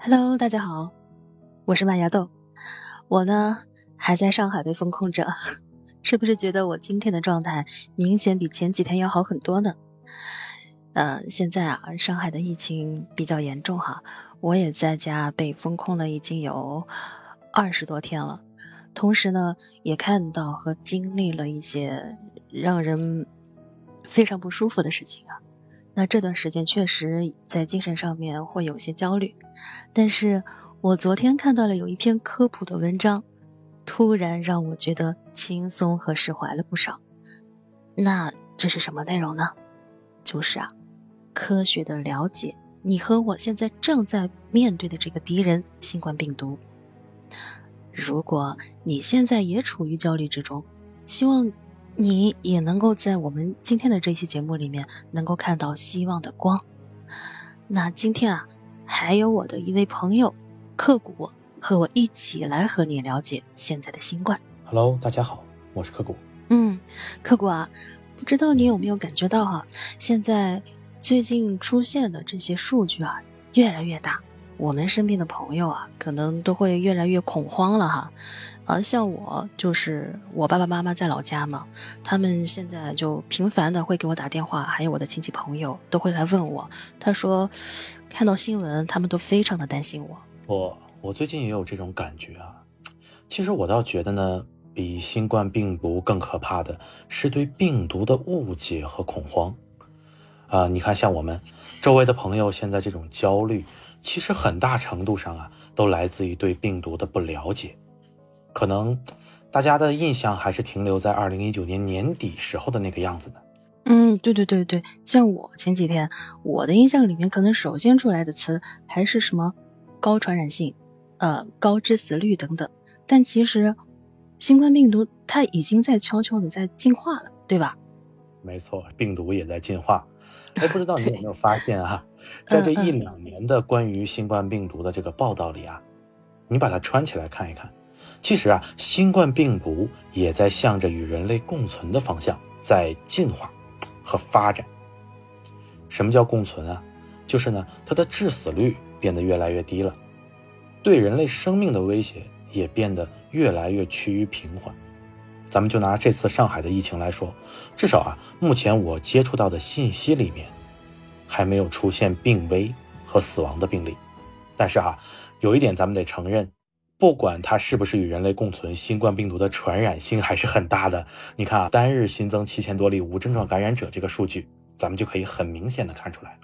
Hello，大家好，我是麦芽豆。我呢还在上海被封控着，是不是觉得我今天的状态明显比前几天要好很多呢？呃，现在啊，上海的疫情比较严重哈，我也在家被封控了已经有二十多天了，同时呢，也看到和经历了一些让人非常不舒服的事情啊。那这段时间确实在精神上面会有些焦虑，但是我昨天看到了有一篇科普的文章，突然让我觉得轻松和释怀了不少。那这是什么内容呢？就是啊，科学的了解你和我现在正在面对的这个敌人——新冠病毒。如果你现在也处于焦虑之中，希望。你也能够在我们今天的这期节目里面能够看到希望的光。那今天啊，还有我的一位朋友刻骨和我一起来和你了解现在的新冠。Hello，大家好，我是刻骨。嗯，刻骨啊，不知道你有没有感觉到哈，现在最近出现的这些数据啊，越来越大。我们身边的朋友啊，可能都会越来越恐慌了哈。啊，像我就是我爸爸妈妈在老家嘛，他们现在就频繁的会给我打电话，还有我的亲戚朋友都会来问我。他说看到新闻，他们都非常的担心我。我我最近也有这种感觉啊。其实我倒觉得呢，比新冠病毒更可怕的是对病毒的误解和恐慌。啊，你看像我们周围的朋友现在这种焦虑。其实很大程度上啊，都来自于对病毒的不了解。可能大家的印象还是停留在二零一九年年底时候的那个样子的。嗯，对对对对，像我前几天，我的印象里面可能首先出来的词还是什么高传染性、呃高致死率等等。但其实新冠病毒它已经在悄悄的在进化了，对吧？没错，病毒也在进化。哎，不知道你有没有发现啊？在这一两年的关于新冠病毒的这个报道里啊，你把它穿起来看一看，其实啊，新冠病毒也在向着与人类共存的方向在进化和发展。什么叫共存啊？就是呢，它的致死率变得越来越低了，对人类生命的威胁也变得越来越趋于平缓。咱们就拿这次上海的疫情来说，至少啊，目前我接触到的信息里面。还没有出现病危和死亡的病例，但是啊，有一点咱们得承认，不管它是不是与人类共存，新冠病毒的传染性还是很大的。你看啊，单日新增七千多例无症状感染者这个数据，咱们就可以很明显的看出来了。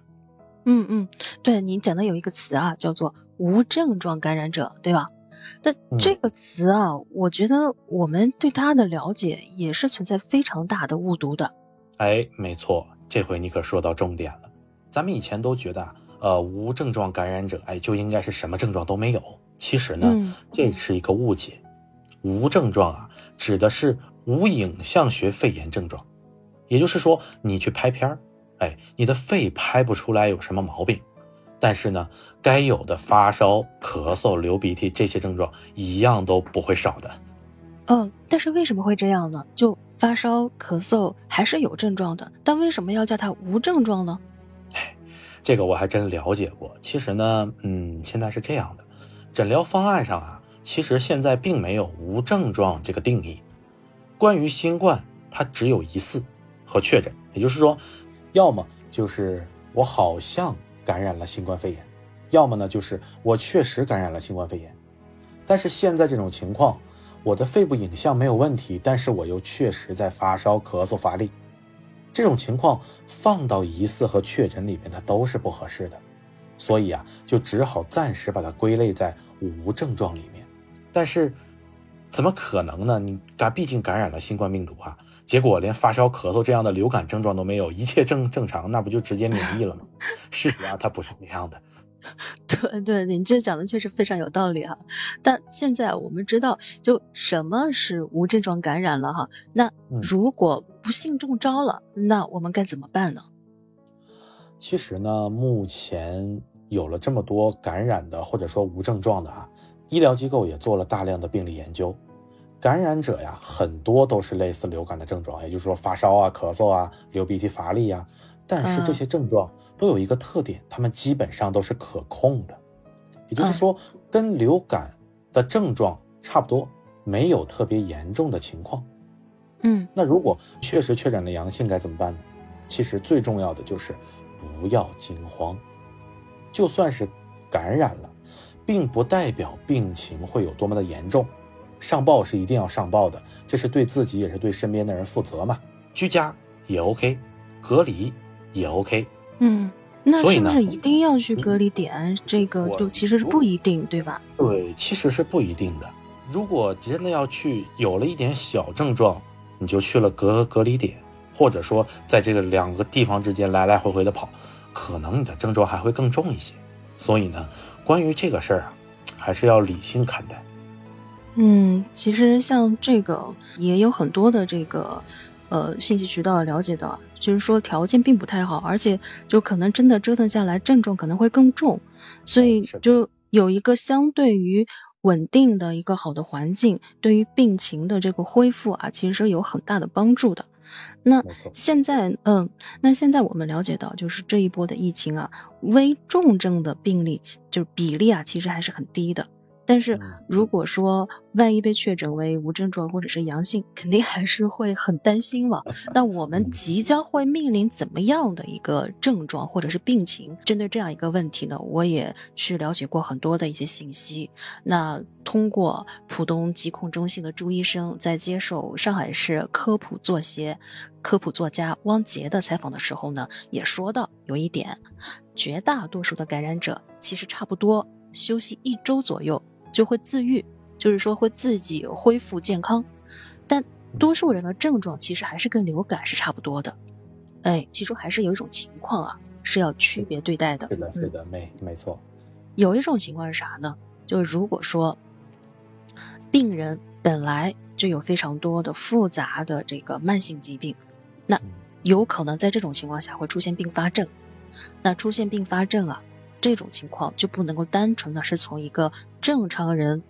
嗯嗯，对，您讲的有一个词啊，叫做无症状感染者，对吧？但这个词啊，我觉得我们对它的了解也是存在非常大的误读的。哎，没错，这回你可说到重点了。咱们以前都觉得，呃，无症状感染者，哎，就应该是什么症状都没有。其实呢，这是一个误解。无症状啊，指的是无影像学肺炎症状，也就是说，你去拍片儿，哎，你的肺拍不出来有什么毛病，但是呢，该有的发烧、咳嗽、流鼻涕这些症状一样都不会少的。嗯，但是为什么会这样呢？就发烧、咳嗽还是有症状的，但为什么要叫它无症状呢？这个我还真了解过。其实呢，嗯，现在是这样的，诊疗方案上啊，其实现在并没有无症状这个定义。关于新冠，它只有疑似和确诊，也就是说，要么就是我好像感染了新冠肺炎，要么呢就是我确实感染了新冠肺炎。但是现在这种情况，我的肺部影像没有问题，但是我又确实在发烧、咳嗽、乏力。这种情况放到疑似和确诊里面，它都是不合适的，所以啊，就只好暂时把它归类在无症状里面。但是，怎么可能呢？你感毕竟感染了新冠病毒啊，结果连发烧、咳嗽这样的流感症状都没有，一切正正常，那不就直接免疫了吗？事实啊，它不是这样的。对对，您这讲的确实非常有道理哈。但现在我们知道，就什么是无症状感染了哈。那如果不幸中招了，那我们该怎么办呢？其实呢，目前有了这么多感染的或者说无症状的啊，医疗机构也做了大量的病例研究。感染者呀，很多都是类似流感的症状，也就是说发烧啊、咳嗽啊、流鼻涕、乏力呀。但是这些症状都有一个特点，他们基本上都是可控的。也就是说跟流感的症状差不多，没有特别严重的情况。嗯，那如果确实确诊了阳性该怎么办呢？其实最重要的就是不要惊慌，就算是感染了，并不代表病情会有多么的严重。上报是一定要上报的，这是对自己也是对身边的人负责嘛。居家也 OK，隔离也 OK。嗯，那是不是一定要去隔离点？这个就其实是不一定，对吧？对，其实是不一定的。如果真的要去，有了一点小症状，你就去了隔隔离点，或者说在这个两个地方之间来来回回的跑，可能你的症状还会更重一些。所以呢，关于这个事儿啊，还是要理性看待。嗯，其实像这个也有很多的这个呃信息渠道了解到，就是说条件并不太好，而且就可能真的折腾下来症状可能会更重，所以就有一个相对于稳定的一个好的环境，对于病情的这个恢复啊，其实是有很大的帮助的。那，现在，嗯，那现在我们了解到，就是这一波的疫情啊，危重症的病例其就是比例啊，其实还是很低的。但是嗯如果说万一被确诊为无症状或者是阳性，肯定还是会很担心了。那我们嗯即将会面临怎么样的一个症状或者是病情？针对这样一个问题呢，我也去了解过很多的一些信息。那通过浦东疾控中心的朱医生在接受上海市科普作协科普作家汪杰的采访的时候呢，也说到有一点，绝大多数的感染者其实差不多休息一周左右就会自愈，就是说会自己恢复健康。但多数人的症状其实还是跟流感是差不多的，哎，其中还是有一种情况啊是要区别对待的。是的，是嗯的，没没错。有一种情况是啥呢？就是如果说病人本来就有非常多的复杂的这个慢性疾病，那嗯有可能在这种情况下会出现并发症。那出现并发症啊，这种情况就不能够单纯的是从一个正常人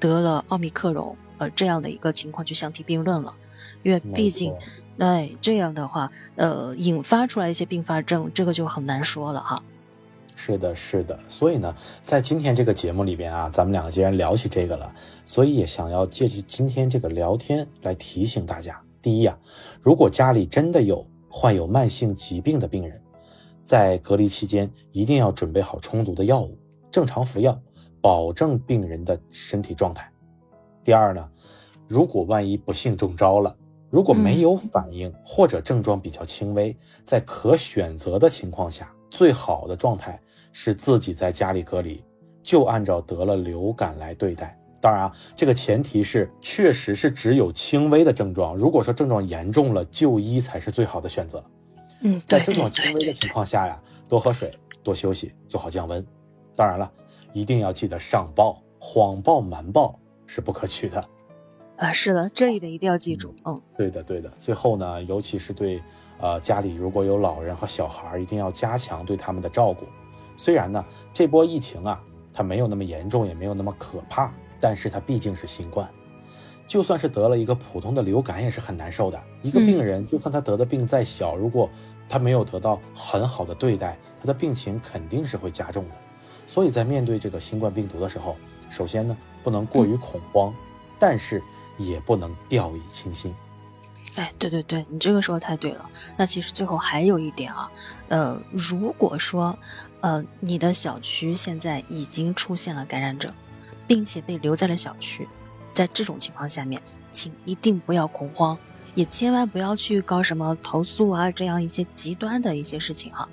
得了奥密克戎呃这样的一个情况去相提并论了，因为毕竟错哎这样的话呃引发出来一些并发症，这个就很难说了哈。是的，是的。所以呢，在今天这个节目里边啊，咱们两个既然聊起这个了，所以也想要借着今天这个聊天来提醒大家：第一啊，如果家里真的有患有慢性疾病的病人，在隔离期间一定要准备好充足的药物，正常服药，保证病人的身体状态。第二呢，如果万一不幸中招了，如果没有反应或者症状比较轻微，在可选择的情况下，最好的状态是自己在家里隔离，就按照得了流感来对待。当然啊，这个前提是确实是只有轻微的症状。如果说症状严重了，就医才是最好的选择。嗯，在对这种轻微的情况下呀，多喝水，多休息，做好降温。当然了，一定要记得上报，谎报瞒报是不可取的。啊，是的，这一点一定要记住。嗯对的，对的。最后呢，尤其是对呃家里如果有老人和小孩，一定要加强对他们的照顾。虽然呢，这波疫情啊，它没有那么严重，也没有那么可怕，但是它毕竟是新冠。就算是得了一个普通的流感，也是很难受的。一个病人，就算他得的病再小，如果他没有得到很好的对待，他的病情肯定是会加重的。所以在面对这个新冠病毒的时候，首先呢，不能过于恐慌，但是也不能掉以轻心。哎，对对对，你这个说的太对了。那其实最后还有一点啊，呃，如果说呃你的小区现在已经出现了感染者，并且被留在了小区，在这种情况下面，请一定不要恐慌，也千万不要去搞什么投诉啊这样一些极端的一些事情哈、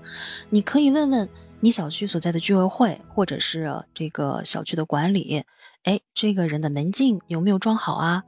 你可以问问你小区所在的居委会，或者是这个小区的管理，哎，这个人的门禁有没有装好啊？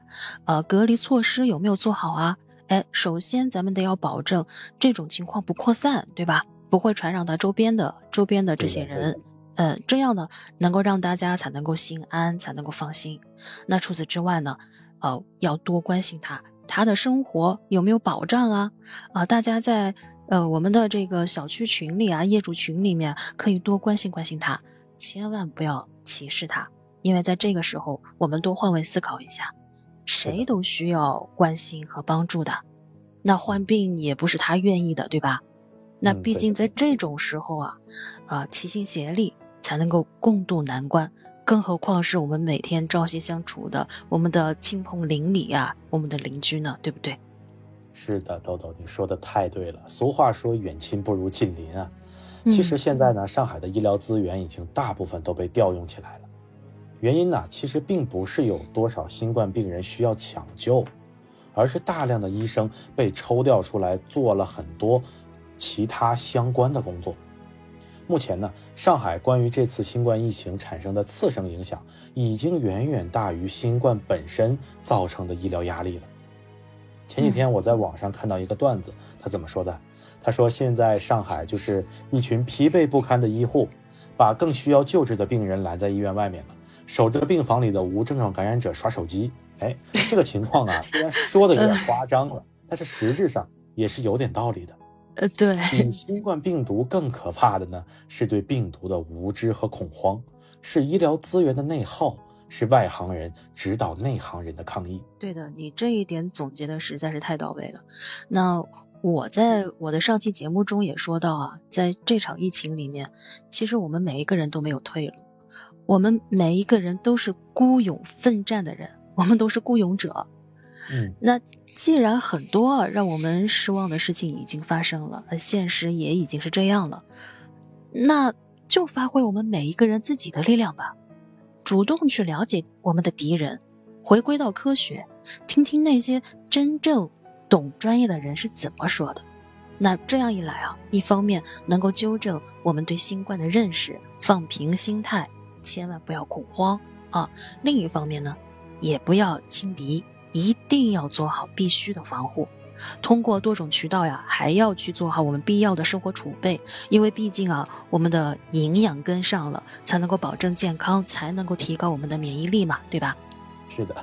呃，隔离措施有没有做好啊？哎，首先咱们得要保证这种情况不扩散，对吧？不会传染到周边的周边的这些人嗯，这样呢，能够让大家才能够心安，才能够放心。那除此之外呢，呃，要多关心他，他的生活有没有保障啊？啊、大家在呃我们的这个小区群里啊，业主群里面可以多关心关心他，千万不要歧视他，因为在这个时候，我们多换位思考一下，谁都需要关心和帮助的。那患病也不是他愿意的，对吧？那毕竟在这种时候啊，啊、齐心协力，才能够共度难关。更何况是我们每天朝夕相处的我们的亲朋邻里啊，我们的邻居呢，对不对？是的，豆豆，你说的太对了。俗话说远亲不如近邻啊。其实现在呢，上海的医疗资源已经大部分都被调用起来了。原因呢，其实并不是有多少新冠病人需要抢救，而是大量的医生被抽调出来做了很多其他相关的工作。目前呢，上海关于这次新冠疫情产生的次生影响，已经远远大于新冠本身造成的医疗压力了。前几天我在网上看到一个段子，他怎么说的？他说现在上海就是一群疲惫不堪的医护，把更需要救治的病人拦在医院外面了，守着病房里的无症状感染者刷手机。哎，这个情况啊，虽然说的有点夸张了，但是实质上也是有点道理的。呃，对，比新冠病毒更可怕的呢，是对病毒的无知和恐慌，是医疗资源的内耗，是外行人指导内行人的抗议。对的，你这一点总结的实在是太到位了。那我在我的上期节目中也说到啊，在这场疫情里面，其实我们每一个人都没有退路，我们每一个人都是孤勇奋战的人，我们都是孤勇者。嗯，那既然很多让我们失望的事情已经发生了，现实也已经是这样了，那就发挥我们每一个人自己的力量吧，主动去了解我们的敌人，回归到科学，听听那些真正懂专业的人是怎么说的。那这样一来啊，一方面能够纠正我们对新冠的认识，放平心态，千万不要恐慌啊；另一方面呢，也不要轻敌。一定要做好必须的防护，通过多种渠道呀，还要去做好我们必要的生活储备，因为毕竟啊，我们的营养跟上了，才能够保证健康，才能够提高我们的免疫力嘛，对吧？是的。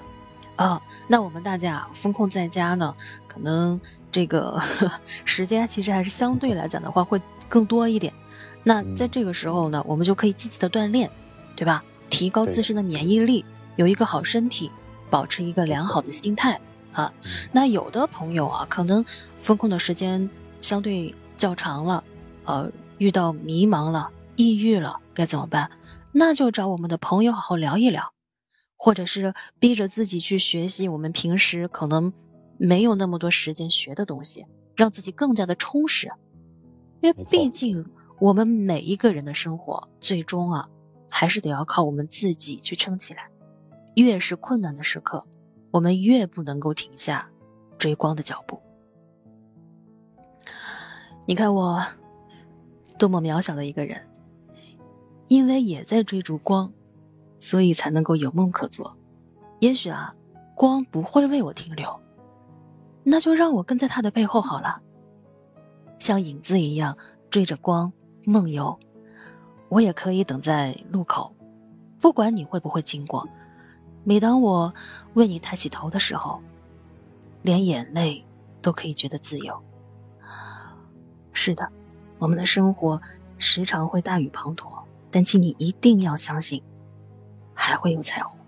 啊，那我们大家风控在家呢，可能这个 时间其实还是相对来讲的话会更多一点。那在这个时候呢，我们就可以积极的锻炼，对吧？提高自身的免疫力，有一个好身体。保持一个良好的心态啊，那有的朋友啊，可能风控的时间相对较长了，呃，遇到迷茫了、抑郁了，该怎么办？那就找我们的朋友好好聊一聊，或者是逼着自己去学习我们平时可能没有那么多时间学的东西，让自己更加的充实。因为毕竟我们每一个人的生活，最终啊，还是得要靠我们自己去撑起来。越是困难的时刻，我们越不能够停下追光的脚步。你看我多么渺小的一个人，因为也在追逐光，所以才能够有梦可做。也许啊，光不会为我停留，那就让我跟在他的背后好了，像影子一样追着光梦游。我也可以等在路口，不管你会不会经过。每当我为你抬起头的时候，连眼泪都可以觉得自由。是的，我们的生活时常会大雨滂沱，但请你一定要相信，还会有彩虹。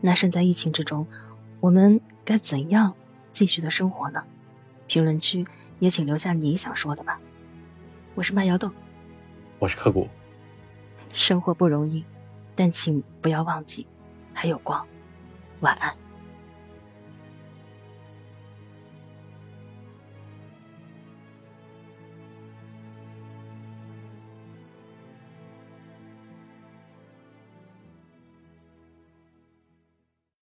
那身在疫情之中，我们该怎样继续的生活呢？评论区也请留下你想说的吧。我是麦芽豆，我是刻骨。生活不容易，但请不要忘记。还有光，晚安。